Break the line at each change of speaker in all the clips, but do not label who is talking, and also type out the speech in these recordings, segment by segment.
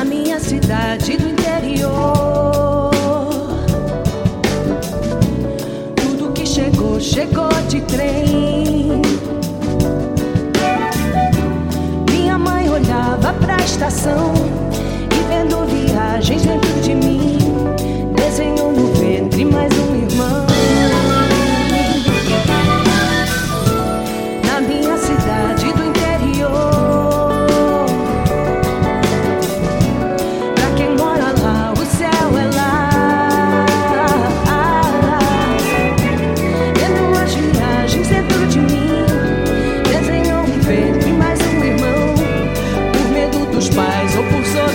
na minha cidade do interior. Tudo que chegou, chegou de trem. Minha mãe olhava pra estação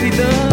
你的